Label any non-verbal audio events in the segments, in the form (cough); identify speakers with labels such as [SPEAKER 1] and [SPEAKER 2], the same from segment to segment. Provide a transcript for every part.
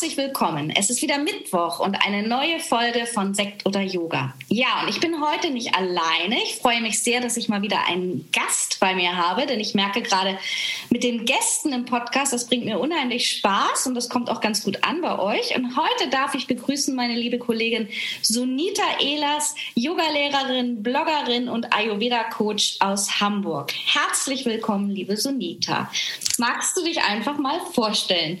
[SPEAKER 1] Herzlich willkommen. Es ist wieder Mittwoch und eine neue Folge von Sekt oder Yoga. Ja, und ich bin heute nicht alleine. Ich freue mich sehr, dass ich mal wieder einen Gast bei mir habe, denn ich merke gerade mit den Gästen im Podcast, das bringt mir unheimlich Spaß und das kommt auch ganz gut an bei euch. Und heute darf ich begrüßen meine liebe Kollegin Sunita Ehlers, Yogalehrerin, Bloggerin und Ayurveda-Coach aus Hamburg. Herzlich willkommen, liebe Sunita. Magst du dich einfach mal vorstellen?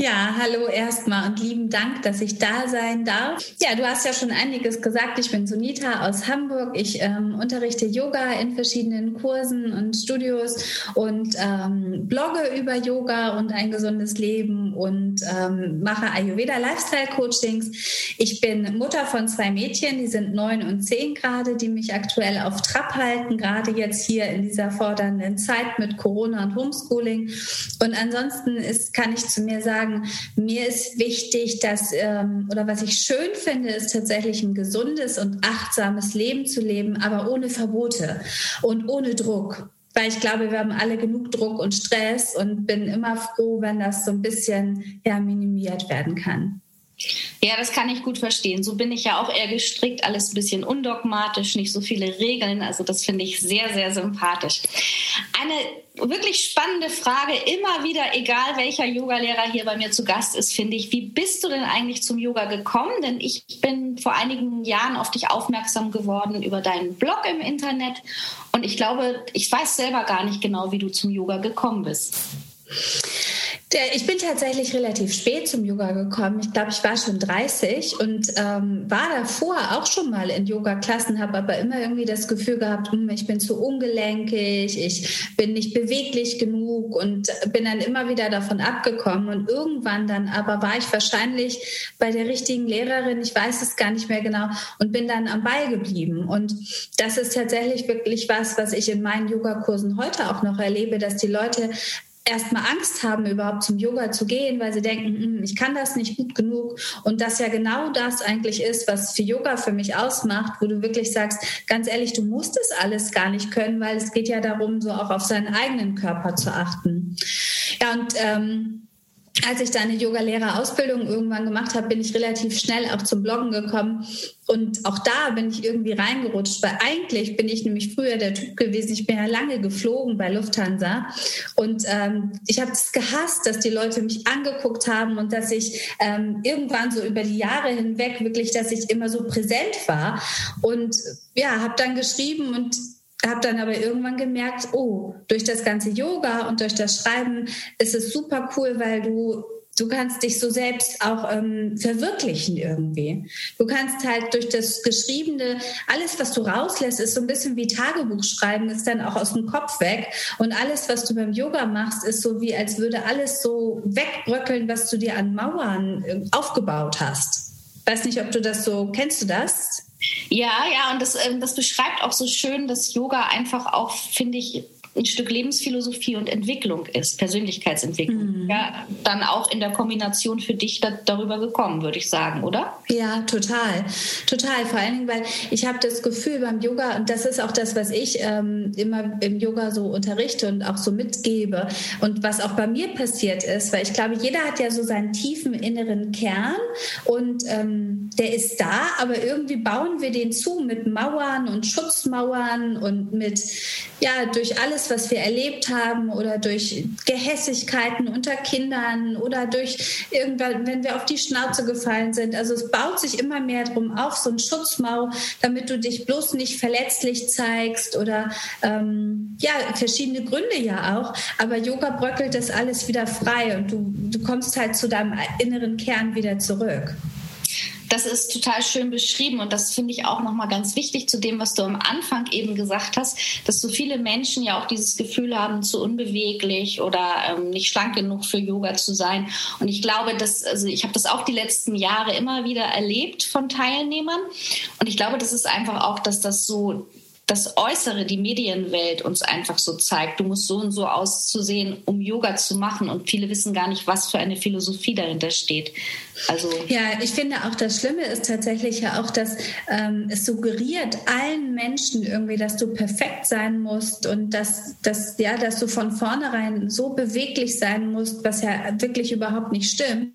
[SPEAKER 2] Ja, hallo erstmal und lieben Dank, dass ich da sein darf. Ja, du hast ja schon einiges gesagt. Ich bin Sunita aus Hamburg. Ich ähm, unterrichte Yoga in verschiedenen Kursen und Studios und ähm, blogge über Yoga und ein gesundes Leben und ähm, mache Ayurveda Lifestyle Coachings. Ich bin Mutter von zwei Mädchen, die sind neun und zehn gerade, die mich aktuell auf Trab halten, gerade jetzt hier in dieser fordernden Zeit mit Corona und Homeschooling. Und ansonsten ist, kann ich zu mir sagen, sagen, mir ist wichtig, dass, ähm, oder was ich schön finde, ist tatsächlich ein gesundes und achtsames Leben zu leben, aber ohne Verbote und ohne Druck weil ich glaube, wir haben alle genug Druck und Stress und bin immer froh, wenn das so ein bisschen ja, minimiert werden kann.
[SPEAKER 1] Ja, das kann ich gut verstehen. So bin ich ja auch eher gestrickt, alles ein bisschen undogmatisch, nicht so viele Regeln. Also das finde ich sehr, sehr sympathisch. Eine wirklich spannende Frage, immer wieder, egal welcher Yogalehrer hier bei mir zu Gast ist, finde ich. Wie bist du denn eigentlich zum Yoga gekommen? Denn ich bin vor einigen Jahren auf dich aufmerksam geworden über deinen Blog im Internet. Und ich glaube, ich weiß selber gar nicht genau, wie du zum Yoga gekommen bist.
[SPEAKER 2] Ich bin tatsächlich relativ spät zum Yoga gekommen. Ich glaube, ich war schon 30 und ähm, war davor auch schon mal in Yoga-Klassen, habe aber immer irgendwie das Gefühl gehabt, hm, ich bin zu ungelenkig, ich bin nicht beweglich genug und bin dann immer wieder davon abgekommen. Und irgendwann dann aber war ich wahrscheinlich bei der richtigen Lehrerin, ich weiß es gar nicht mehr genau, und bin dann am Ball geblieben. Und das ist tatsächlich wirklich was, was ich in meinen Yogakursen heute auch noch erlebe, dass die Leute erstmal Angst haben, überhaupt zum Yoga zu gehen, weil sie denken, hm, ich kann das nicht gut genug. Und das ja genau das eigentlich ist, was für Yoga für mich ausmacht, wo du wirklich sagst, ganz ehrlich, du musst es alles gar nicht können, weil es geht ja darum, so auch auf seinen eigenen Körper zu achten. Ja, und ähm, als ich dann eine Yoga-Lehrerausbildung irgendwann gemacht habe, bin ich relativ schnell auch zum Bloggen gekommen. Und auch da bin ich irgendwie reingerutscht, weil eigentlich bin ich nämlich früher der Typ gewesen. Ich bin ja lange geflogen bei Lufthansa. Und ähm, ich habe es gehasst, dass die Leute mich angeguckt haben und dass ich ähm, irgendwann so über die Jahre hinweg wirklich, dass ich immer so präsent war. Und ja, habe dann geschrieben und habe dann aber irgendwann gemerkt, oh, durch das ganze Yoga und durch das Schreiben ist es super cool, weil du du kannst dich so selbst auch ähm, verwirklichen irgendwie. Du kannst halt durch das Geschriebene, alles, was du rauslässt, ist so ein bisschen wie Tagebuch schreiben, ist dann auch aus dem Kopf weg. Und alles, was du beim Yoga machst, ist so wie, als würde alles so wegbröckeln, was du dir an Mauern äh, aufgebaut hast. Weiß nicht, ob du das so, kennst du das?
[SPEAKER 1] Ja, ja, und das, ähm, das beschreibt auch so schön, dass Yoga einfach auch, finde ich, ein Stück Lebensphilosophie und Entwicklung ist, Persönlichkeitsentwicklung. Mhm. Ja, dann auch in der Kombination für dich da, darüber gekommen, würde ich sagen, oder?
[SPEAKER 2] Ja, total. Total. Vor allen Dingen, weil ich habe das Gefühl beim Yoga, und das ist auch das, was ich ähm, immer im Yoga so unterrichte und auch so mitgebe und was auch bei mir passiert ist, weil ich glaube, jeder hat ja so seinen tiefen inneren Kern und ähm, der ist da, aber irgendwie bauen wir den zu mit Mauern und Schutzmauern und mit, ja, durch alles, was wir erlebt haben oder durch Gehässigkeiten unter Kindern oder durch irgendwann, wenn wir auf die Schnauze gefallen sind. Also es baut sich immer mehr drum auf, so ein Schutzmau, damit du dich bloß nicht verletzlich zeigst oder ähm, ja, verschiedene Gründe ja auch. Aber Yoga bröckelt das alles wieder frei und du, du kommst halt zu deinem inneren Kern wieder zurück.
[SPEAKER 1] Das ist total schön beschrieben und das finde ich auch nochmal ganz wichtig zu dem, was du am Anfang eben gesagt hast, dass so viele Menschen ja auch dieses Gefühl haben, zu unbeweglich oder ähm, nicht schlank genug für Yoga zu sein. Und ich glaube, dass, also ich habe das auch die letzten Jahre immer wieder erlebt von Teilnehmern. Und ich glaube, das ist einfach auch, dass das so das Äußere, die Medienwelt uns einfach so zeigt. Du musst so und so auszusehen, um Yoga zu machen. Und viele wissen gar nicht, was für eine Philosophie dahinter steht.
[SPEAKER 2] Also ja, ich finde auch das Schlimme ist tatsächlich ja auch, dass ähm, es suggeriert allen Menschen irgendwie, dass du perfekt sein musst und dass, dass, ja, dass du von vornherein so beweglich sein musst, was ja wirklich überhaupt nicht stimmt.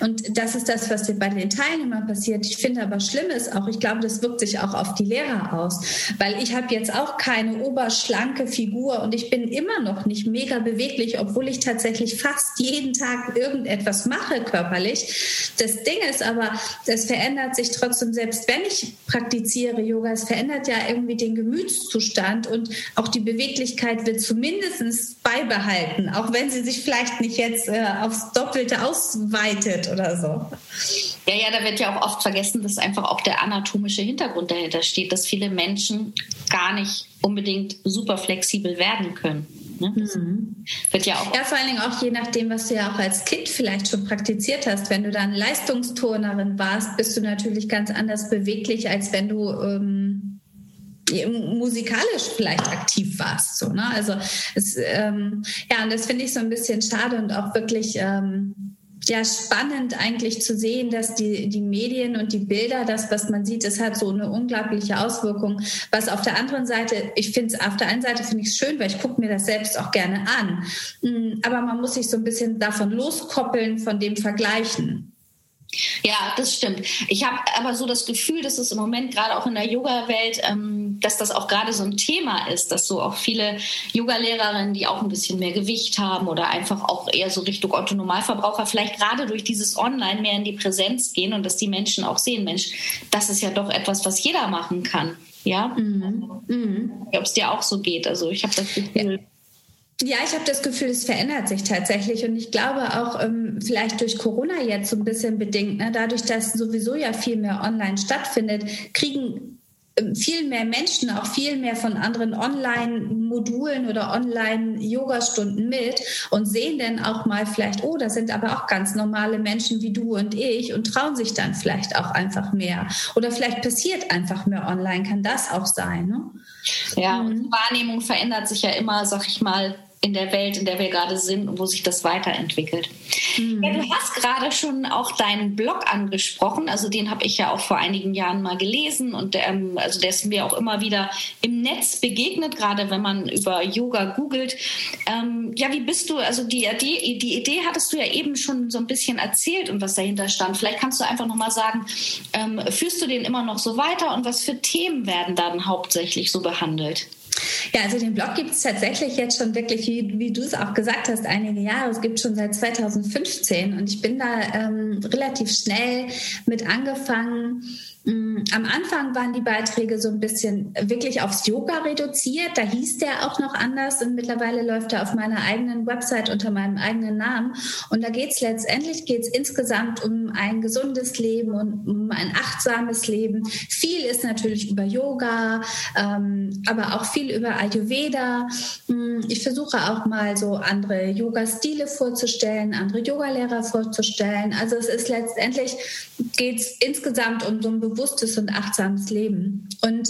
[SPEAKER 2] Und das ist das, was bei den Teilnehmern passiert. Ich finde aber schlimm ist auch, ich glaube, das wirkt sich auch auf die Lehrer aus, weil ich habe jetzt auch keine oberschlanke Figur und ich bin immer noch nicht mega beweglich, obwohl ich tatsächlich fast jeden Tag irgendetwas mache körperlich. Das Ding ist aber, es verändert sich trotzdem, selbst wenn ich praktiziere Yoga, es verändert ja irgendwie den Gemütszustand und auch die Beweglichkeit wird zumindest beibehalten, auch wenn sie sich vielleicht nicht jetzt äh, aufs Doppelte ausweitet oder so.
[SPEAKER 1] Ja, ja, da wird ja auch oft vergessen, dass einfach auch der anatomische Hintergrund dahinter steht, dass viele Menschen gar nicht unbedingt super flexibel werden können. Ne? Mhm.
[SPEAKER 2] Wird ja auch. Ja, vor allen Dingen auch je nachdem, was du ja auch als Kind vielleicht schon praktiziert hast. Wenn du dann Leistungsturnerin warst, bist du natürlich ganz anders beweglich, als wenn du ähm, musikalisch vielleicht aktiv warst. So, ne? Also es, ähm, ja, und das finde ich so ein bisschen schade und auch wirklich. Ähm, ja spannend eigentlich zu sehen, dass die, die Medien und die Bilder, das, was man sieht, das hat so eine unglaubliche Auswirkung. Was auf der anderen Seite, ich finde es, auf der einen Seite finde ich es schön, weil ich gucke mir das selbst auch gerne an. Mm, aber man muss sich so ein bisschen davon loskoppeln, von dem Vergleichen.
[SPEAKER 1] Ja, das stimmt. Ich habe aber so das Gefühl, dass es im Moment gerade auch in der Yoga-Welt, ähm, dass das auch gerade so ein Thema ist, dass so auch viele Yoga-Lehrerinnen, die auch ein bisschen mehr Gewicht haben oder einfach auch eher so Richtung Otto-Normalverbraucher, vielleicht gerade durch dieses Online mehr in die Präsenz gehen und dass die Menschen auch sehen, Mensch, das ist ja doch etwas, was jeder machen kann. Ja, mhm. mhm. ob es dir auch so geht. Also ich habe das Gefühl. Ja
[SPEAKER 2] ja, ich habe das Gefühl, es verändert sich tatsächlich. Und ich glaube auch ähm, vielleicht durch Corona jetzt so ein bisschen bedingt, ne, dadurch, dass sowieso ja viel mehr online stattfindet, kriegen ähm, viel mehr Menschen auch viel mehr von anderen Online-Modulen oder Online-Yoga-Stunden mit und sehen dann auch mal vielleicht, oh, das sind aber auch ganz normale Menschen wie du und ich und trauen sich dann vielleicht auch einfach mehr. Oder vielleicht passiert einfach mehr online, kann das auch sein. Ne?
[SPEAKER 1] Ja, mhm. und Wahrnehmung verändert sich ja immer, sag ich mal, in der Welt, in der wir gerade sind und wo sich das weiterentwickelt. Mhm. Ja, du hast gerade schon auch deinen Blog angesprochen, also den habe ich ja auch vor einigen Jahren mal gelesen und der, ähm, also der ist mir auch immer wieder im Netz begegnet, gerade wenn man über Yoga googelt. Ähm, ja, wie bist du, also die, die, die Idee hattest du ja eben schon so ein bisschen erzählt und was dahinter stand. Vielleicht kannst du einfach nochmal sagen, ähm, führst du den immer noch so weiter und was für Themen werden dann hauptsächlich so behandelt?
[SPEAKER 2] Ja, also den Blog gibt es tatsächlich jetzt schon wirklich, wie, wie du es auch gesagt hast, einige Jahre. Es gibt schon seit 2015 und ich bin da ähm, relativ schnell mit angefangen, am Anfang waren die Beiträge so ein bisschen wirklich aufs Yoga reduziert. Da hieß der auch noch anders und mittlerweile läuft er auf meiner eigenen Website unter meinem eigenen Namen. Und da geht es letztendlich geht's insgesamt um ein gesundes Leben und um ein achtsames Leben. Viel ist natürlich über Yoga, ähm, aber auch viel über Ayurveda. Mm, ich versuche auch mal so andere Yoga-Stile vorzustellen, andere Yogalehrer vorzustellen. Also es ist letztendlich geht es insgesamt um so ein bewusstes und achtsames Leben. Und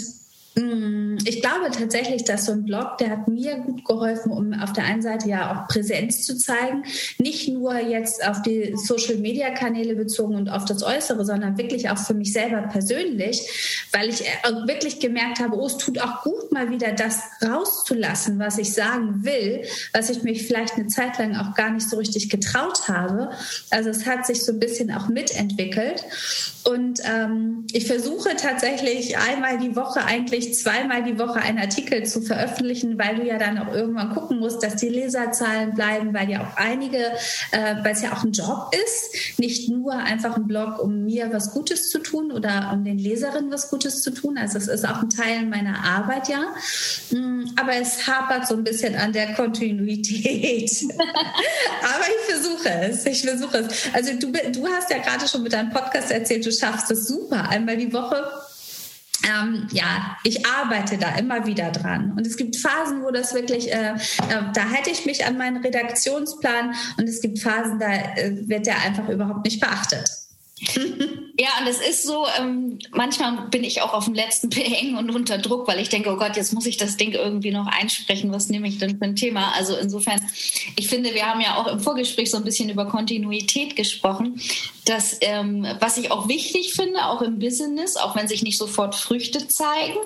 [SPEAKER 2] Mm, ich glaube tatsächlich, dass so ein Blog, der hat mir gut geholfen, um auf der einen Seite ja auch Präsenz zu zeigen, nicht nur jetzt auf die Social-Media-Kanäle bezogen und auf das Äußere, sondern wirklich auch für mich selber persönlich, weil ich wirklich gemerkt habe, oh, es tut auch gut, mal wieder das rauszulassen, was ich sagen will, was ich mich vielleicht eine Zeit lang auch gar nicht so richtig getraut habe. Also es hat sich so ein bisschen auch mitentwickelt. Und ähm, ich versuche tatsächlich einmal die Woche eigentlich zweimal die Woche einen Artikel zu veröffentlichen, weil du ja dann auch irgendwann gucken musst, dass die Leserzahlen bleiben, weil ja auch einige, äh, weil es ja auch ein Job ist, nicht nur einfach ein Blog, um mir was Gutes zu tun oder um den Leserinnen was Gutes zu tun. Also es ist auch ein Teil meiner Arbeit, ja. Mm, aber es hapert so ein bisschen an der Kontinuität. (laughs) aber ich versuche es. Ich versuche es. Also du, du hast ja gerade schon mit deinem Podcast erzählt, du schaffst es super. Einmal die Woche ähm, ja, ich arbeite da immer wieder dran. Und es gibt Phasen, wo das wirklich, äh, äh, da hätte ich mich an meinen Redaktionsplan und es gibt Phasen, da äh, wird der einfach überhaupt nicht beachtet. (laughs)
[SPEAKER 1] Ja, und es ist so, ähm, manchmal bin ich auch auf dem letzten Behängen (laughs) und unter Druck, weil ich denke, oh Gott, jetzt muss ich das Ding irgendwie noch einsprechen. Was nehme ich denn für ein Thema? Also insofern, ich finde, wir haben ja auch im Vorgespräch so ein bisschen über Kontinuität gesprochen. Das, ähm, was ich auch wichtig finde, auch im Business, auch wenn sich nicht sofort Früchte zeigen,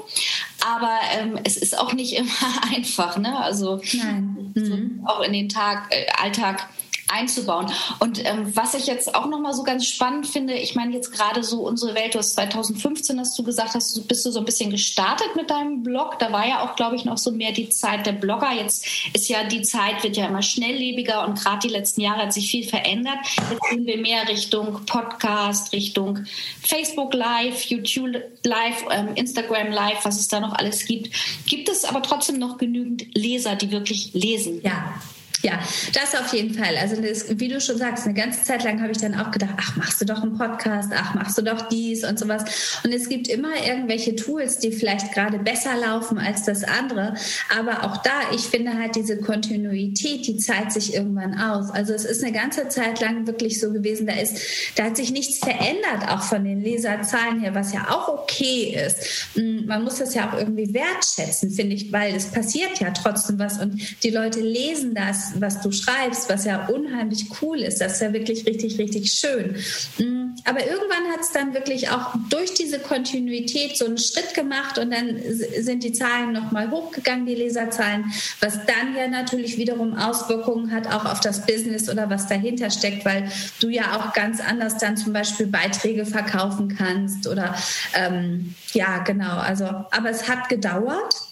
[SPEAKER 1] aber ähm, es ist auch nicht (laughs) immer einfach. Ne? Also Nein. So, mhm. auch in den Tag, äh, Alltag einzubauen. Und ähm, was ich jetzt auch nochmal so ganz spannend finde, ich meine jetzt gerade so unsere Welt, du hast 2015 hast du gesagt, hast bist du so ein bisschen gestartet mit deinem Blog. Da war ja auch, glaube ich, noch so mehr die Zeit der Blogger. Jetzt ist ja die Zeit, wird ja immer schnelllebiger und gerade die letzten Jahre hat sich viel verändert. Jetzt gehen wir mehr Richtung Podcast, Richtung Facebook Live, YouTube Live, ähm, Instagram Live, was es da noch alles gibt. Gibt es aber trotzdem noch genügend Leser, die wirklich lesen?
[SPEAKER 2] Ja. Ja, das auf jeden Fall. Also das, wie du schon sagst, eine ganze Zeit lang habe ich dann auch gedacht, ach, machst du doch einen Podcast, ach, machst du doch dies und sowas. Und es gibt immer irgendwelche Tools, die vielleicht gerade besser laufen als das andere. Aber auch da, ich finde halt diese Kontinuität, die zahlt sich irgendwann aus. Also es ist eine ganze Zeit lang wirklich so gewesen, da ist, da hat sich nichts verändert, auch von den Leserzahlen her, was ja auch okay ist. Mm, man muss das ja auch irgendwie wertschätzen, finde ich, weil es passiert ja trotzdem was und die Leute lesen das was, du schreibst, was ja unheimlich cool ist. Das ist ja wirklich richtig, richtig schön. Mm, aber irgendwann hat es dann wirklich auch durch diese Kontinuität so einen Schritt gemacht und dann sind die Zahlen nochmal hochgegangen, die Leserzahlen, was dann ja natürlich wiederum Auswirkungen hat auch auf das Business oder was dahinter steckt, weil du ja auch ganz anders dann zum Beispiel Beiträge verkaufen kannst oder ähm, ja, genau. Also, aber es hat gedauert.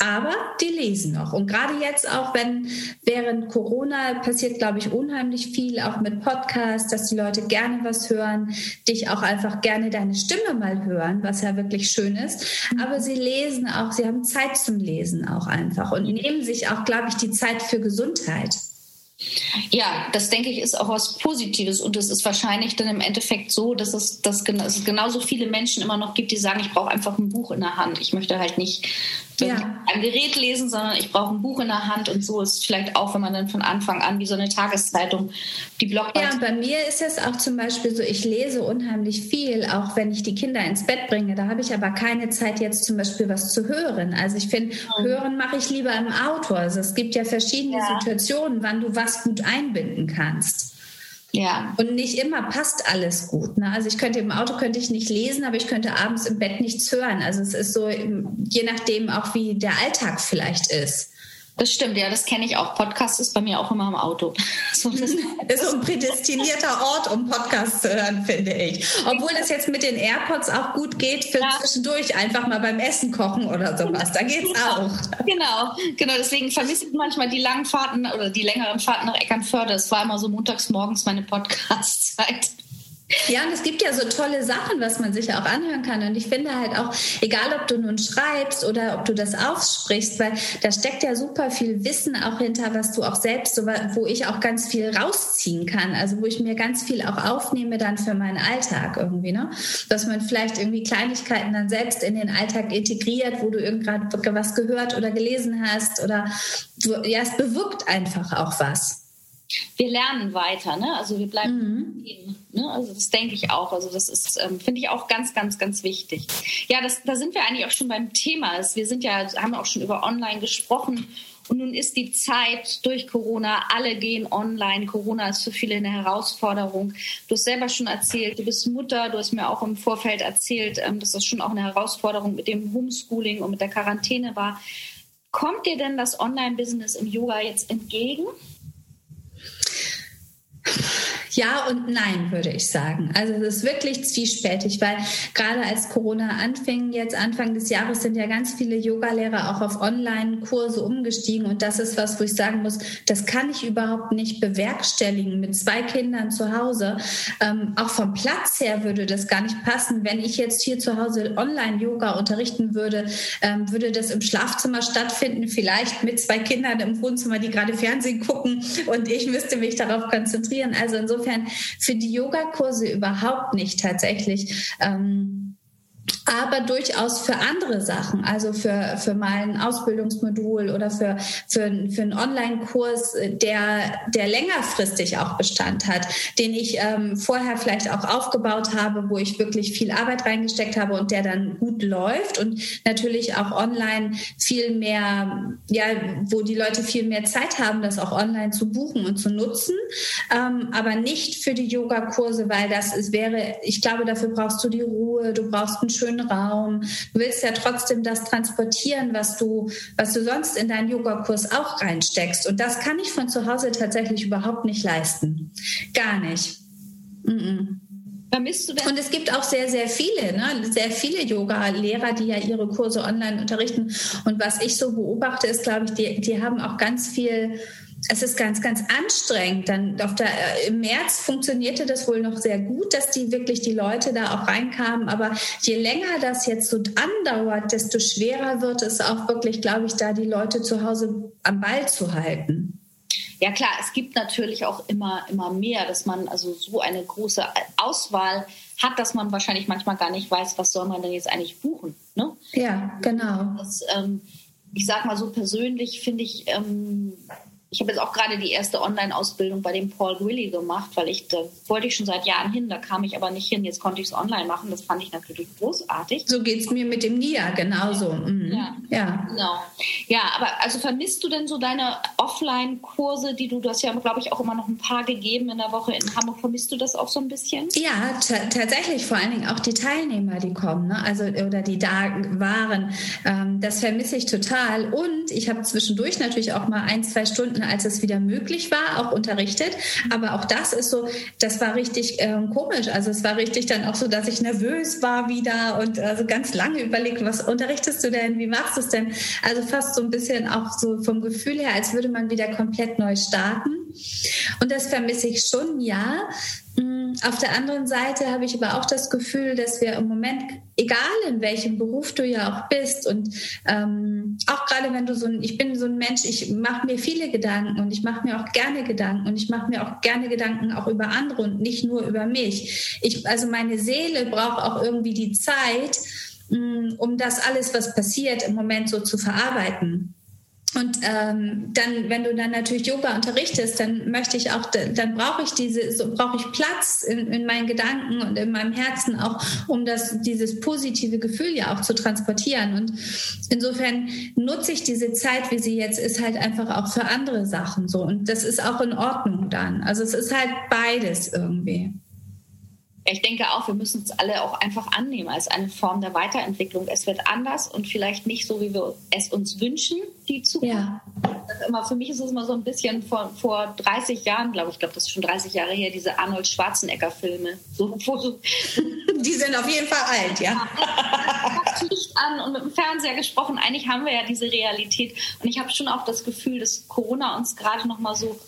[SPEAKER 2] Aber die lesen noch. Und gerade jetzt auch, wenn während Corona passiert, glaube ich, unheimlich viel, auch mit Podcasts, dass die Leute gerne was hören, dich auch einfach gerne deine Stimme mal hören, was ja wirklich schön ist. Aber sie lesen auch, sie haben Zeit zum Lesen auch einfach und nehmen sich auch, glaube ich, die Zeit für Gesundheit.
[SPEAKER 1] Ja, das denke ich ist auch was Positives und es ist wahrscheinlich dann im Endeffekt so, dass es, dass es genauso viele Menschen immer noch gibt, die sagen, ich brauche einfach ein Buch in der Hand. Ich möchte halt nicht ja. ein Gerät lesen, sondern ich brauche ein Buch in der Hand und so ist vielleicht auch, wenn man dann von Anfang an wie so eine Tageszeitung die Blogbeiträge.
[SPEAKER 2] Ja, bei mir ist es auch zum Beispiel so, ich lese unheimlich viel, auch wenn ich die Kinder ins Bett bringe. Da habe ich aber keine Zeit jetzt zum Beispiel was zu hören. Also ich finde, mhm. hören mache ich lieber im Auto. Also es gibt ja verschiedene ja. Situationen, wann du was gut einbinden kannst. Ja. Und nicht immer passt alles gut. Ne? Also ich könnte im Auto könnte ich nicht lesen, aber ich könnte abends im Bett nichts hören. Also es ist so, je nachdem auch wie der Alltag vielleicht ist.
[SPEAKER 1] Das stimmt, ja, das kenne ich auch. Podcast ist bei mir auch immer im Auto. (laughs)
[SPEAKER 2] So, das (laughs) ist ein prädestinierter Ort, um Podcasts zu hören, finde ich. Obwohl es jetzt mit den AirPods auch gut geht für ja. zwischendurch einfach mal beim Essen kochen oder sowas. Da geht's
[SPEAKER 1] genau.
[SPEAKER 2] auch.
[SPEAKER 1] Genau, genau. Deswegen vermisse ich manchmal die langen Fahrten oder die längeren Fahrten nach Eckernförde. Es war immer so montags morgens meine Podcast-Zeit.
[SPEAKER 2] Ja, und es gibt ja so tolle Sachen, was man sich auch anhören kann. Und ich finde halt auch, egal ob du nun schreibst oder ob du das aussprichst, weil da steckt ja super viel Wissen auch hinter, was du auch selbst, so, wo ich auch ganz viel rausziehen kann. Also wo ich mir ganz viel auch aufnehme dann für meinen Alltag irgendwie, ne? Dass man vielleicht irgendwie Kleinigkeiten dann selbst in den Alltag integriert, wo du irgendwann was gehört oder gelesen hast oder ja, es bewirkt einfach auch was
[SPEAKER 1] wir lernen weiter, ne? Also wir bleiben mhm. Ne? Also das denke ich auch. Also das ist, ähm, finde ich auch ganz, ganz, ganz wichtig. Ja, das, da sind wir eigentlich auch schon beim Thema. Wir sind ja, haben auch schon über Online gesprochen. Und nun ist die Zeit durch Corona, alle gehen online. Corona ist für viele eine Herausforderung. Du hast selber schon erzählt, du bist Mutter, du hast mir auch im Vorfeld erzählt, ähm, dass das schon auch eine Herausforderung mit dem Homeschooling und mit der Quarantäne war. Kommt dir denn das Online-Business im Yoga jetzt entgegen?
[SPEAKER 2] Ja und nein, würde ich sagen. Also es ist wirklich zwiespältig, weil gerade als Corona anfing, jetzt Anfang des Jahres sind ja ganz viele Yogalehrer auch auf Online-Kurse umgestiegen und das ist was, wo ich sagen muss, das kann ich überhaupt nicht bewerkstelligen mit zwei Kindern zu Hause. Ähm, auch vom Platz her würde das gar nicht passen. Wenn ich jetzt hier zu Hause Online-Yoga unterrichten würde, ähm, würde das im Schlafzimmer stattfinden, vielleicht mit zwei Kindern im Wohnzimmer, die gerade Fernsehen gucken und ich müsste mich darauf konzentrieren. Also insofern insofern für die Yogakurse überhaupt nicht tatsächlich. Ähm, aber durchaus für andere Sachen, also für, für mal Ausbildungsmodul oder für, für, für einen Online-Kurs, der, der längerfristig auch Bestand hat, den ich ähm, vorher vielleicht auch aufgebaut habe, wo ich wirklich viel Arbeit reingesteckt habe und der dann gut läuft und natürlich auch online viel mehr, ja, wo die Leute viel mehr Zeit haben, das auch online zu buchen und zu nutzen, ähm, aber nicht für die Yoga-Kurse, weil das ist, wäre, ich glaube, dafür brauchst du die Ruhe, du brauchst einen schönen Raum. Du willst ja trotzdem das transportieren, was du, was du sonst in deinen Yogakurs auch reinsteckst. Und das kann ich von zu Hause tatsächlich überhaupt nicht leisten. Gar nicht. Mm -mm. Vermisst du denn? Und es gibt auch sehr, sehr viele, ne? sehr viele Yoga-Lehrer, die ja ihre Kurse online unterrichten. Und was ich so beobachte, ist, glaube ich, die, die haben auch ganz viel es ist ganz, ganz anstrengend. Dann auf der, äh, Im März funktionierte das wohl noch sehr gut, dass die wirklich die Leute da auch reinkamen. Aber je länger das jetzt so andauert, desto schwerer wird es auch wirklich, glaube ich, da die Leute zu Hause am Ball zu halten.
[SPEAKER 1] Ja klar, es gibt natürlich auch immer, immer mehr, dass man also so eine große Auswahl hat, dass man wahrscheinlich manchmal gar nicht weiß, was soll man denn jetzt eigentlich buchen. Ne?
[SPEAKER 2] Ja, genau.
[SPEAKER 1] Das, ähm, ich sag mal so persönlich finde ich, ähm, ich habe jetzt auch gerade die erste Online-Ausbildung bei dem Paul Willy gemacht, weil ich da wollte ich schon seit Jahren hin, da kam ich aber nicht hin. Jetzt konnte ich es online machen. Das fand ich natürlich großartig.
[SPEAKER 2] So geht es mir mit dem NIA genauso. Mhm.
[SPEAKER 1] Ja, ja, genau. Ja, aber also vermisst du denn so deine Offline-Kurse, die du, du hast ja, glaube ich, auch immer noch ein paar gegeben in der Woche in Hamburg. Vermisst du das auch so ein bisschen?
[SPEAKER 2] Ja, tatsächlich. Vor allen Dingen auch die Teilnehmer, die kommen, ne? also oder die da waren. Ähm, das vermisse ich total. Und ich habe zwischendurch natürlich auch mal ein, zwei Stunden Stunden, als es wieder möglich war, auch unterrichtet. Aber auch das ist so, das war richtig ähm, komisch. Also es war richtig dann auch so, dass ich nervös war wieder und also ganz lange überlegt, was unterrichtest du denn, wie machst du es denn? Also fast so ein bisschen auch so vom Gefühl her, als würde man wieder komplett neu starten. Und das vermisse ich schon, ja. Mm, auf der anderen Seite habe ich aber auch das Gefühl, dass wir im Moment, egal in welchem Beruf du ja auch bist und ähm, auch gerade wenn du so ein, ich bin so ein Mensch, ich mache mir viele Gedanken und ich mache mir auch gerne Gedanken und ich mache mir auch gerne Gedanken auch über andere und nicht nur über mich. Ich, also meine Seele braucht auch irgendwie die Zeit, mm, um das alles, was passiert, im Moment so zu verarbeiten. Und ähm, dann, wenn du dann natürlich Yoga unterrichtest, dann möchte ich auch, dann brauche ich diese, so brauche ich Platz in, in, meinen Gedanken und in meinem Herzen auch, um das, dieses positive Gefühl ja auch zu transportieren. Und insofern nutze ich diese Zeit, wie sie jetzt ist, halt einfach auch für andere Sachen so. Und das ist auch in Ordnung dann. Also es ist halt beides irgendwie
[SPEAKER 1] ich denke auch, wir müssen es alle auch einfach annehmen als eine Form der Weiterentwicklung. Es wird anders und vielleicht nicht so, wie wir es uns wünschen, die Zukunft. Ja. Immer, für mich ist es immer so ein bisschen vor, vor 30 Jahren, glaube ich, ich glaube, das ist schon 30 Jahre her, diese Arnold Schwarzenegger-Filme. So, (laughs)
[SPEAKER 2] die sind auf jeden Fall alt, ja. (laughs)
[SPEAKER 1] ja Licht an und mit dem Fernseher gesprochen. Eigentlich haben wir ja diese Realität. Und ich habe schon auch das Gefühl, dass Corona uns gerade noch mal so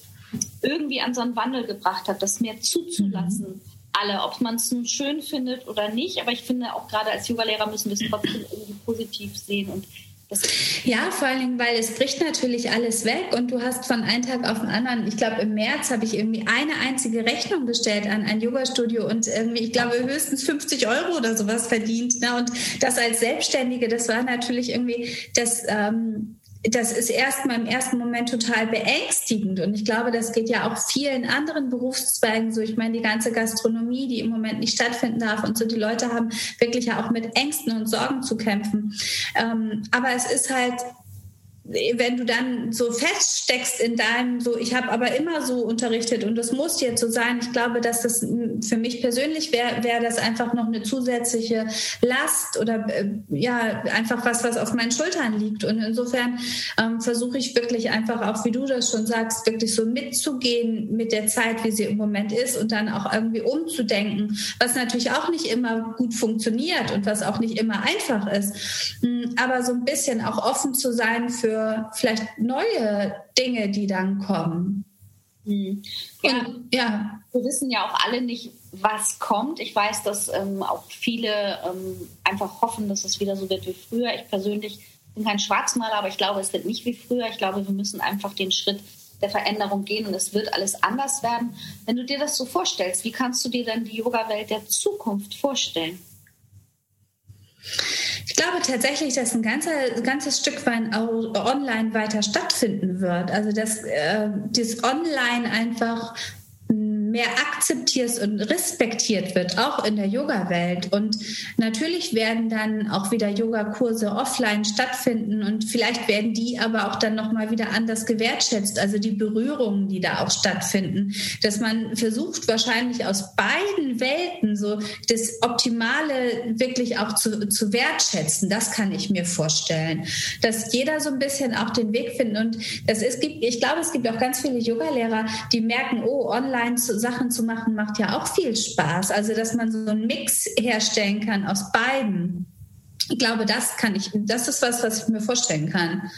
[SPEAKER 1] irgendwie an so einen Wandel gebracht hat, das mehr zuzulassen. Mhm alle, ob man es nun schön findet oder nicht. Aber ich finde auch gerade als Yogalehrer müssen wir es trotzdem irgendwie positiv sehen und
[SPEAKER 2] ja, vor allen Dingen, weil es bricht natürlich alles weg und du hast von einem Tag auf den anderen, ich glaube im März habe ich irgendwie eine einzige Rechnung gestellt an ein Yoga-Studio und irgendwie, ich glaube, höchstens 50 Euro oder sowas verdient. Ne? Und das als Selbstständige, das war natürlich irgendwie das. Ähm, das ist erstmal im ersten Moment total beängstigend. Und ich glaube, das geht ja auch vielen anderen Berufszweigen so. Ich meine, die ganze Gastronomie, die im Moment nicht stattfinden darf und so, die Leute haben wirklich ja auch mit Ängsten und Sorgen zu kämpfen. Ähm, aber es ist halt wenn du dann so feststeckst in deinem, so ich habe aber immer so unterrichtet und das muss jetzt so sein, ich glaube, dass das für mich persönlich wäre, wäre das einfach noch eine zusätzliche Last oder äh, ja, einfach was, was auf meinen Schultern liegt. Und insofern ähm, versuche ich wirklich einfach auch, wie du das schon sagst, wirklich so mitzugehen mit der Zeit, wie sie im Moment ist und dann auch irgendwie umzudenken, was natürlich auch nicht immer gut funktioniert und was auch nicht immer einfach ist, aber so ein bisschen auch offen zu sein für vielleicht neue Dinge, die dann kommen.
[SPEAKER 1] Mhm. Ja, Und, ja, wir wissen ja auch alle nicht, was kommt. Ich weiß, dass ähm, auch viele ähm, einfach hoffen, dass es wieder so wird wie früher. Ich persönlich bin kein Schwarzmaler, aber ich glaube, es wird nicht wie früher. Ich glaube, wir müssen einfach den Schritt der Veränderung gehen und es wird alles anders werden. Wenn du dir das so vorstellst, wie kannst du dir dann die Yoga-Welt der Zukunft vorstellen?
[SPEAKER 2] Ich glaube tatsächlich, dass ein ganzer, ganzes Stück weit online weiter stattfinden wird. Also dass äh, das Online einfach mehr akzeptiert und respektiert wird, auch in der Yoga-Welt. Und natürlich werden dann auch wieder Yogakurse offline stattfinden und vielleicht werden die aber auch dann nochmal wieder anders gewertschätzt. Also die Berührungen, die da auch stattfinden, dass man versucht wahrscheinlich aus beiden Welten so das Optimale wirklich auch zu, zu wertschätzen. Das kann ich mir vorstellen, dass jeder so ein bisschen auch den Weg findet. Und das ist, ich glaube, es gibt auch ganz viele Yogalehrer, die merken, oh, online zu Sachen zu machen, macht ja auch viel Spaß. Also, dass man so einen Mix herstellen kann aus beiden. Ich glaube, das kann ich, das ist was, was ich mir vorstellen kann.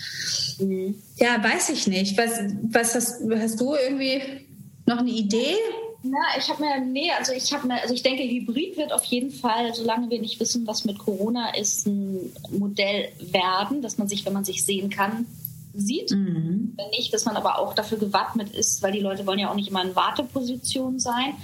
[SPEAKER 2] Mhm. Ja, weiß ich nicht. Was, was hast, hast du irgendwie noch eine Idee?
[SPEAKER 1] Na, ich habe mir, nee, also ich habe mir, also ich denke, Hybrid wird auf jeden Fall, solange wir nicht wissen, was mit Corona ist, ein Modell werden, dass man sich, wenn man sich sehen kann, sieht. Mhm. Wenn nicht, dass man aber auch dafür gewappnet ist, weil die Leute wollen ja auch nicht immer in Warteposition sein.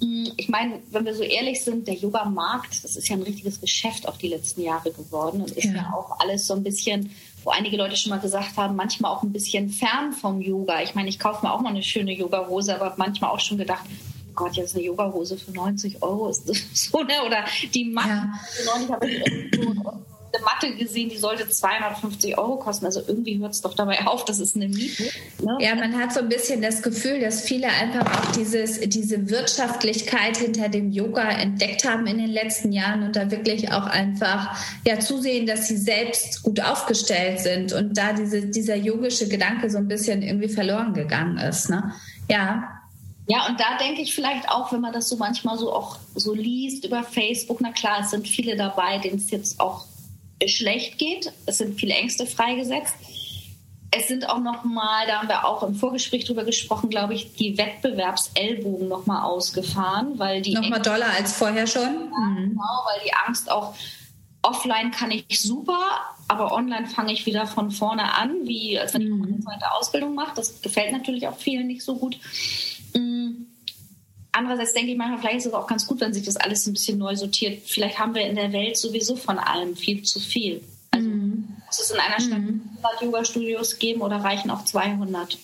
[SPEAKER 1] Mm, ich meine, wenn wir so ehrlich sind, der Yoga-Markt, das ist ja ein richtiges Geschäft auch die letzten Jahre geworden und ist ja. ja auch alles so ein bisschen, wo einige Leute schon mal gesagt haben, manchmal auch ein bisschen fern vom Yoga. Ich meine, ich kaufe mir auch mal eine schöne Yoga-Hose, aber manchmal auch schon gedacht, oh Gott, jetzt eine Yoga-Hose für 90 Euro ist das (laughs) so, ne? Oder die Matten. Ja. Neulich habe ich eine Matte gesehen, die sollte 250 Euro kosten. Also irgendwie hört es doch dabei auf, das ist eine Miete.
[SPEAKER 2] Ne? Ja, man hat so ein bisschen das Gefühl, dass viele einfach auch dieses, diese Wirtschaftlichkeit hinter dem Yoga entdeckt haben in den letzten Jahren und da wirklich auch einfach ja, zusehen, dass sie selbst gut aufgestellt sind und da diese, dieser yogische Gedanke so ein bisschen irgendwie verloren gegangen ist. Ne? Ja,
[SPEAKER 1] ja, und da denke ich vielleicht auch, wenn man das so manchmal so auch so liest über Facebook, na klar, es sind viele dabei, denen es jetzt auch schlecht geht. Es sind viele Ängste freigesetzt. Es sind auch noch mal, da haben wir auch im Vorgespräch drüber gesprochen, glaube ich, die Wettbewerbsellbogen noch mal ausgefahren, weil die
[SPEAKER 2] noch mal doller als vorher schon.
[SPEAKER 1] Mhm. Genau, weil die Angst auch offline kann ich super, aber online fange ich wieder von vorne an, wie als wenn ich mhm. eine Ausbildung mache. Das gefällt natürlich auch vielen nicht so gut. Andererseits denke ich manchmal, vielleicht ist es auch ganz gut, wenn sich das alles ein bisschen neu sortiert. Vielleicht haben wir in der Welt sowieso von allem viel zu viel. Also mhm. muss es in einer Stadt mhm. 100 Yoga-Studios geben oder reichen auch 200?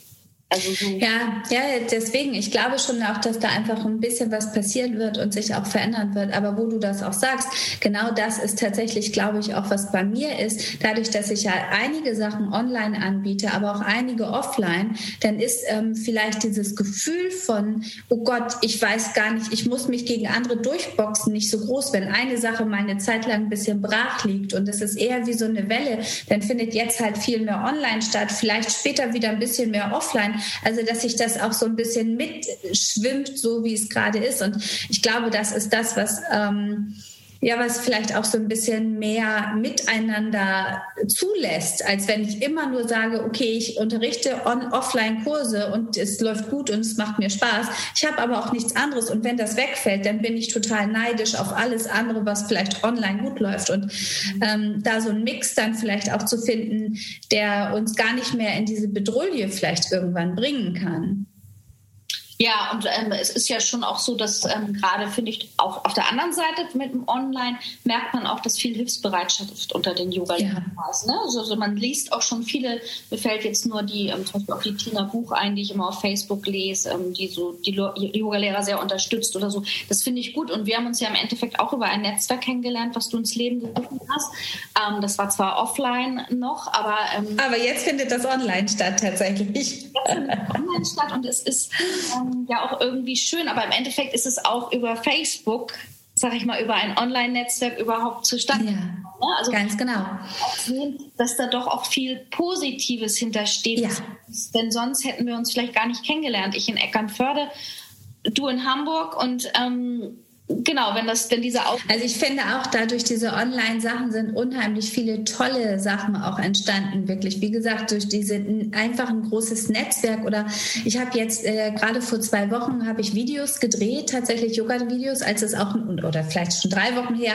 [SPEAKER 2] Also so. Ja, ja, deswegen, ich glaube schon auch, dass da einfach ein bisschen was passieren wird und sich auch verändern wird. Aber wo du das auch sagst, genau das ist tatsächlich, glaube ich, auch was bei mir ist. Dadurch, dass ich ja einige Sachen online anbiete, aber auch einige offline, dann ist ähm, vielleicht dieses Gefühl von, oh Gott, ich weiß gar nicht, ich muss mich gegen andere durchboxen, nicht so groß. Wenn eine Sache mal eine Zeit lang ein bisschen brach liegt und es ist eher wie so eine Welle, dann findet jetzt halt viel mehr online statt, vielleicht später wieder ein bisschen mehr offline. Also, dass sich das auch so ein bisschen mitschwimmt, so wie es gerade ist. Und ich glaube, das ist das, was. Ähm, ja, was vielleicht auch so ein bisschen mehr miteinander zulässt, als wenn ich immer nur sage, okay, ich unterrichte Offline-Kurse und es läuft gut und es macht mir Spaß. Ich habe aber auch nichts anderes und wenn das wegfällt, dann bin ich total neidisch auf alles andere, was vielleicht online gut läuft und ähm, da so ein Mix dann vielleicht auch zu finden, der uns gar nicht mehr in diese Bedrohung vielleicht irgendwann bringen kann.
[SPEAKER 1] Ja, und ähm, es ist ja schon auch so, dass ähm, gerade, finde ich, auch auf der anderen Seite mit dem Online merkt man auch, dass viel Hilfsbereitschaft unter den Yoga-Lehrern ja. ist. Ne? Also, also, man liest auch schon viele, mir fällt jetzt nur die, ähm, zum Beispiel auch die Tina Buch ein, die ich immer auf Facebook lese, ähm, die so die Yoga-Lehrer sehr unterstützt oder so. Das finde ich gut. Und wir haben uns ja im Endeffekt auch über ein Netzwerk kennengelernt, was du ins Leben gerufen hast. Ähm, das war zwar offline noch, aber...
[SPEAKER 2] Ähm, aber jetzt findet das online statt tatsächlich.
[SPEAKER 1] Jetzt findet online statt und es ist (laughs) ähm, ja auch irgendwie schön, aber im Endeffekt ist es auch über Facebook, sag ich mal, über ein Online-Netzwerk überhaupt zustande. Ja,
[SPEAKER 2] ne? also ganz genau.
[SPEAKER 1] Sehen, dass da doch auch viel Positives hintersteht. Ja. Denn sonst hätten wir uns vielleicht gar nicht kennengelernt. Ich in Eckernförde, du in Hamburg und ähm, genau, wenn das, wenn diese
[SPEAKER 2] auch. Also ich finde auch dadurch diese Online-Sachen sind unheimlich viele tolle Sachen auch entstanden, wirklich. Wie gesagt, durch diese einfach ein großes Netzwerk oder ich habe jetzt äh, gerade vor zwei Wochen habe ich Videos gedreht, tatsächlich Yoga-Videos, als es auch oder vielleicht schon drei Wochen her,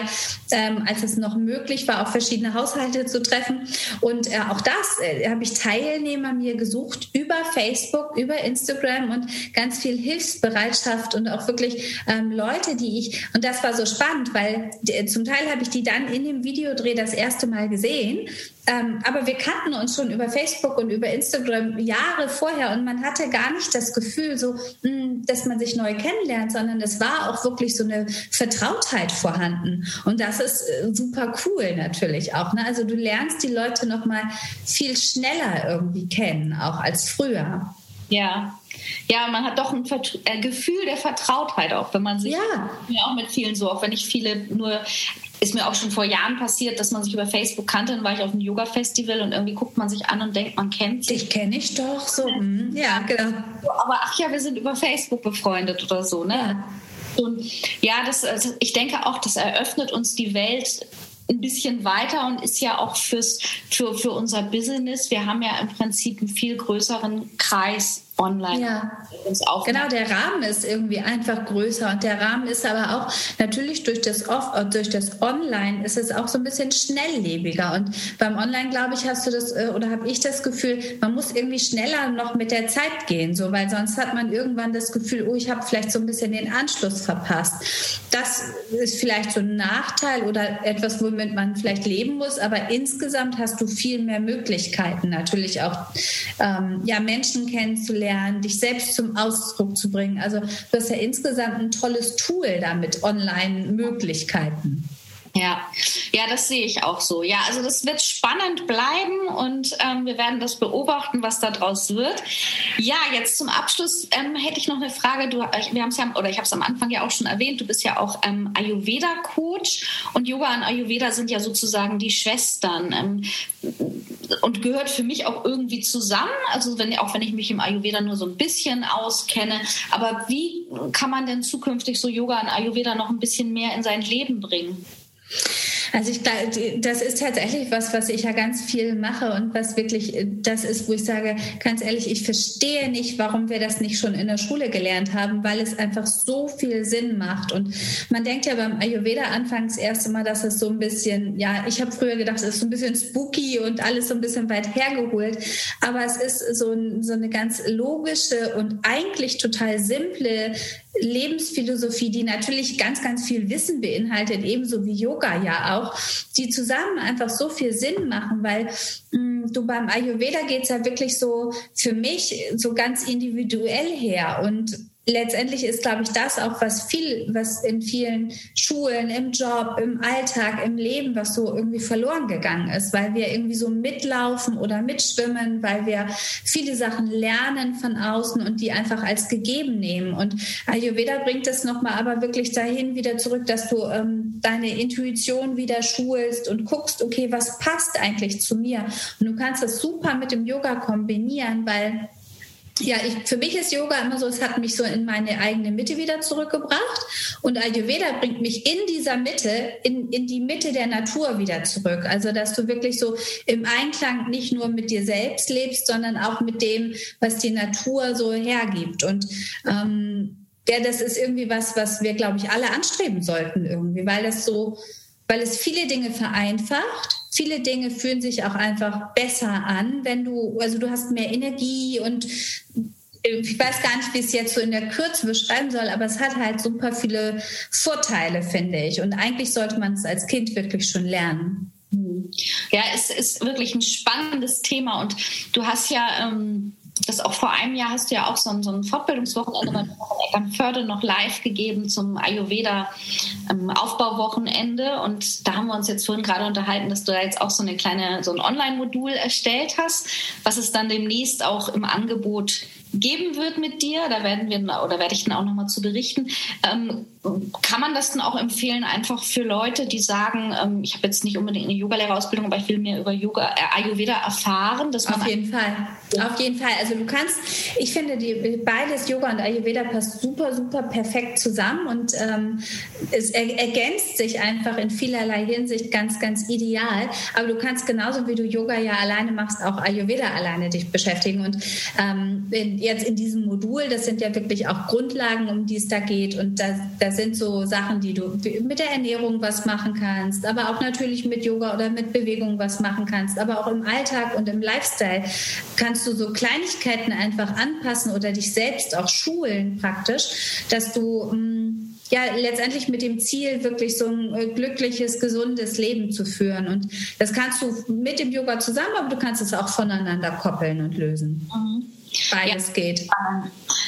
[SPEAKER 2] ähm, als es noch möglich war, auch verschiedene Haushalte zu treffen. Und äh, auch das äh, habe ich Teilnehmer mir gesucht über Facebook, über Instagram und ganz viel Hilfsbereitschaft und auch wirklich ähm, Leute, die ich, und das war so spannend, weil zum Teil habe ich die dann in dem Videodreh das erste Mal gesehen, ähm, aber wir kannten uns schon über Facebook und über Instagram Jahre vorher und man hatte gar nicht das Gefühl, so, mh, hm, dass man sich neu kennenlernt, sondern es war auch wirklich so eine Vertrautheit vorhanden. Und das ist äh, super cool natürlich auch. Ne? Also du lernst die Leute noch mal viel schneller irgendwie kennen, auch als früher.
[SPEAKER 1] Ja, ja, man hat doch ein Vert äh, Gefühl der Vertrautheit auch, wenn man sich
[SPEAKER 2] ja.
[SPEAKER 1] ja auch mit vielen so, auch wenn ich viele nur ist mir auch schon vor Jahren passiert, dass man sich über Facebook kannte. Dann war ich auf einem Yoga-Festival und irgendwie guckt man sich an und denkt, man kennt sich.
[SPEAKER 2] Ich kenne ich doch so. Mhm. Ja, genau.
[SPEAKER 1] Aber ach ja, wir sind über Facebook befreundet oder so, ne? Ja. Und ja, das, also ich denke auch, das eröffnet uns die Welt ein bisschen weiter und ist ja auch fürs, für, für unser Business. Wir haben ja im Prinzip einen viel größeren Kreis online
[SPEAKER 2] ja. uns Genau, der Rahmen ist irgendwie einfach größer und der Rahmen ist aber auch natürlich durch das Off, durch das Online ist es auch so ein bisschen schnelllebiger und beim Online glaube ich hast du das äh, oder habe ich das Gefühl, man muss irgendwie schneller noch mit der Zeit gehen, so weil sonst hat man irgendwann das Gefühl, oh ich habe vielleicht so ein bisschen den Anschluss verpasst. Das ist vielleicht so ein Nachteil oder etwas, womit man vielleicht leben muss, aber insgesamt hast du viel mehr Möglichkeiten natürlich auch ähm, ja Menschen kennenzulernen lernen, dich selbst zum Ausdruck zu bringen. Also du hast ja insgesamt ein tolles Tool damit, Online-Möglichkeiten.
[SPEAKER 1] Ja, ja, das sehe ich auch so. Ja, also das wird spannend bleiben und ähm, wir werden das beobachten, was daraus wird. Ja, jetzt zum Abschluss ähm, hätte ich noch eine Frage. Du, äh, wir haben es ja, oder ich habe es am Anfang ja auch schon erwähnt. Du bist ja auch ähm, Ayurveda-Coach und Yoga und Ayurveda sind ja sozusagen die Schwestern ähm, und gehört für mich auch irgendwie zusammen. Also wenn auch wenn ich mich im Ayurveda nur so ein bisschen auskenne, aber wie kann man denn zukünftig so Yoga und Ayurveda noch ein bisschen mehr in sein Leben bringen?
[SPEAKER 2] Also ich das ist tatsächlich was, was ich ja ganz viel mache und was wirklich das ist, wo ich sage, ganz ehrlich, ich verstehe nicht, warum wir das nicht schon in der Schule gelernt haben, weil es einfach so viel Sinn macht. Und man denkt ja beim Ayurveda anfangs erst immer, dass es so ein bisschen, ja, ich habe früher gedacht, es ist so ein bisschen spooky und alles so ein bisschen weit hergeholt. Aber es ist so, so eine ganz logische und eigentlich total simple Lebensphilosophie, die natürlich ganz, ganz viel Wissen beinhaltet, ebenso wie Yoga ja auch, die zusammen einfach so viel Sinn machen, weil mh, mm, du beim Ayurveda geht es ja wirklich so für mich so ganz individuell her und letztendlich ist, glaube ich, das auch was viel, was in vielen Schulen, im Job, im Alltag, im Leben, was so irgendwie verloren gegangen ist, weil wir irgendwie so mitlaufen oder mitschwimmen, weil wir viele Sachen lernen von außen und die einfach als gegeben nehmen. Und Ayurveda bringt es nochmal aber wirklich dahin wieder zurück, dass du ähm, deine Intuition wieder schulst und guckst, okay, was passt eigentlich zu mir? Und du kannst das super mit dem Yoga kombinieren, weil ja, ich, für mich ist Yoga immer so, es hat mich so in meine eigene Mitte wieder zurückgebracht. Und Ayurveda bringt mich in dieser Mitte, in, in die Mitte der Natur wieder zurück. Also, dass du wirklich so im Einklang nicht nur mit dir selbst lebst, sondern auch mit dem, was die Natur so hergibt. Und ähm, ja, das ist irgendwie was, was wir, glaube ich, alle anstreben sollten irgendwie, weil das so, weil es viele Dinge vereinfacht viele Dinge fühlen sich auch einfach besser an, wenn du, also du hast mehr Energie und ich weiß gar nicht, wie ich es jetzt so in der Kürze beschreiben soll, aber es hat halt super viele Vorteile, finde ich. Und eigentlich sollte man es als Kind wirklich schon lernen.
[SPEAKER 1] Ja, es ist wirklich ein spannendes Thema und du hast ja ähm, das auch vor einem Jahr hast du ja auch so ein, so ein Fortbildungswochenende bei Eckernförde noch live gegeben zum Ayurveda ähm, Aufbauwochenende. Und da haben wir uns jetzt vorhin gerade unterhalten, dass du da jetzt auch so eine kleine so ein Online-Modul erstellt hast, was es dann demnächst auch im Angebot geben wird mit dir. Da werden wir oder werde ich dann auch nochmal zu berichten. Ähm, kann man das dann auch empfehlen, einfach für Leute, die sagen, ähm, ich habe jetzt nicht unbedingt eine Yogalehrerausbildung, aber ich will mehr über Yoga, äh, Ayurveda erfahren?
[SPEAKER 2] Dass man Auf jeden Fall. Auf jeden Fall. Also du kannst, ich finde, die, beides Yoga und Ayurveda passt super, super perfekt zusammen und ähm, es er, ergänzt sich einfach in vielerlei Hinsicht ganz, ganz ideal. Aber du kannst genauso wie du Yoga ja alleine machst, auch Ayurveda alleine dich beschäftigen. Und ähm, jetzt in diesem Modul, das sind ja wirklich auch Grundlagen, um die es da geht. Und da, da sind so Sachen, die du mit der Ernährung was machen kannst, aber auch natürlich mit Yoga oder mit Bewegung was machen kannst. Aber auch im Alltag und im Lifestyle kannst du so Kleinigkeiten einfach anpassen oder dich selbst auch schulen praktisch, dass du mm, ja letztendlich mit dem Ziel, wirklich so ein äh, glückliches, gesundes Leben zu führen. Und das kannst du mit dem Yoga zusammen, aber du kannst es auch voneinander koppeln und lösen. Mhm. Beides ja. geht.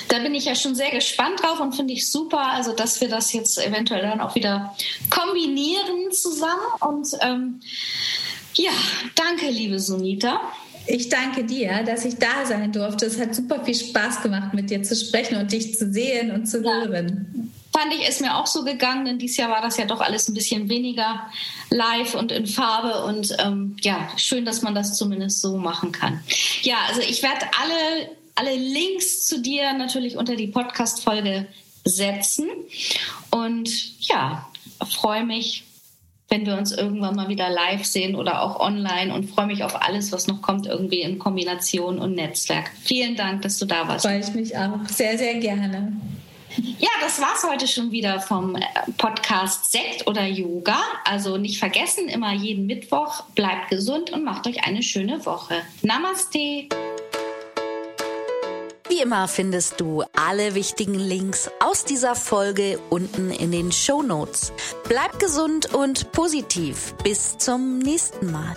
[SPEAKER 1] Da bin ich ja schon sehr gespannt drauf und finde ich super, also dass wir das jetzt eventuell dann auch wieder kombinieren zusammen. Und ähm, ja, danke, liebe Sunita.
[SPEAKER 2] Ich danke dir, dass ich da sein durfte. Es hat super viel Spaß gemacht, mit dir zu sprechen und dich zu sehen und zu ja.
[SPEAKER 1] Fand ich, ist mir auch so gegangen, denn dieses Jahr war das ja doch alles ein bisschen weniger live und in Farbe. Und ähm, ja, schön, dass man das zumindest so machen kann. Ja, also ich werde alle, alle Links zu dir natürlich unter die Podcast-Folge setzen. Und ja, freue mich, wenn wir uns irgendwann mal wieder live sehen oder auch online und freue mich auf alles, was noch kommt, irgendwie in Kombination und Netzwerk. Vielen Dank, dass du da warst.
[SPEAKER 2] Freue ich mich auch. Sehr, sehr gerne.
[SPEAKER 1] Ja, das war's heute schon wieder vom äh, Podcast Sekt oder Yoga. Also nicht vergessen, immer jeden Mittwoch bleibt gesund und macht euch eine schöne Woche. Namaste.
[SPEAKER 3] Wie immer findest du alle wichtigen Links aus dieser Folge unten in den Show Notes. Bleib gesund und positiv. Bis zum nächsten Mal.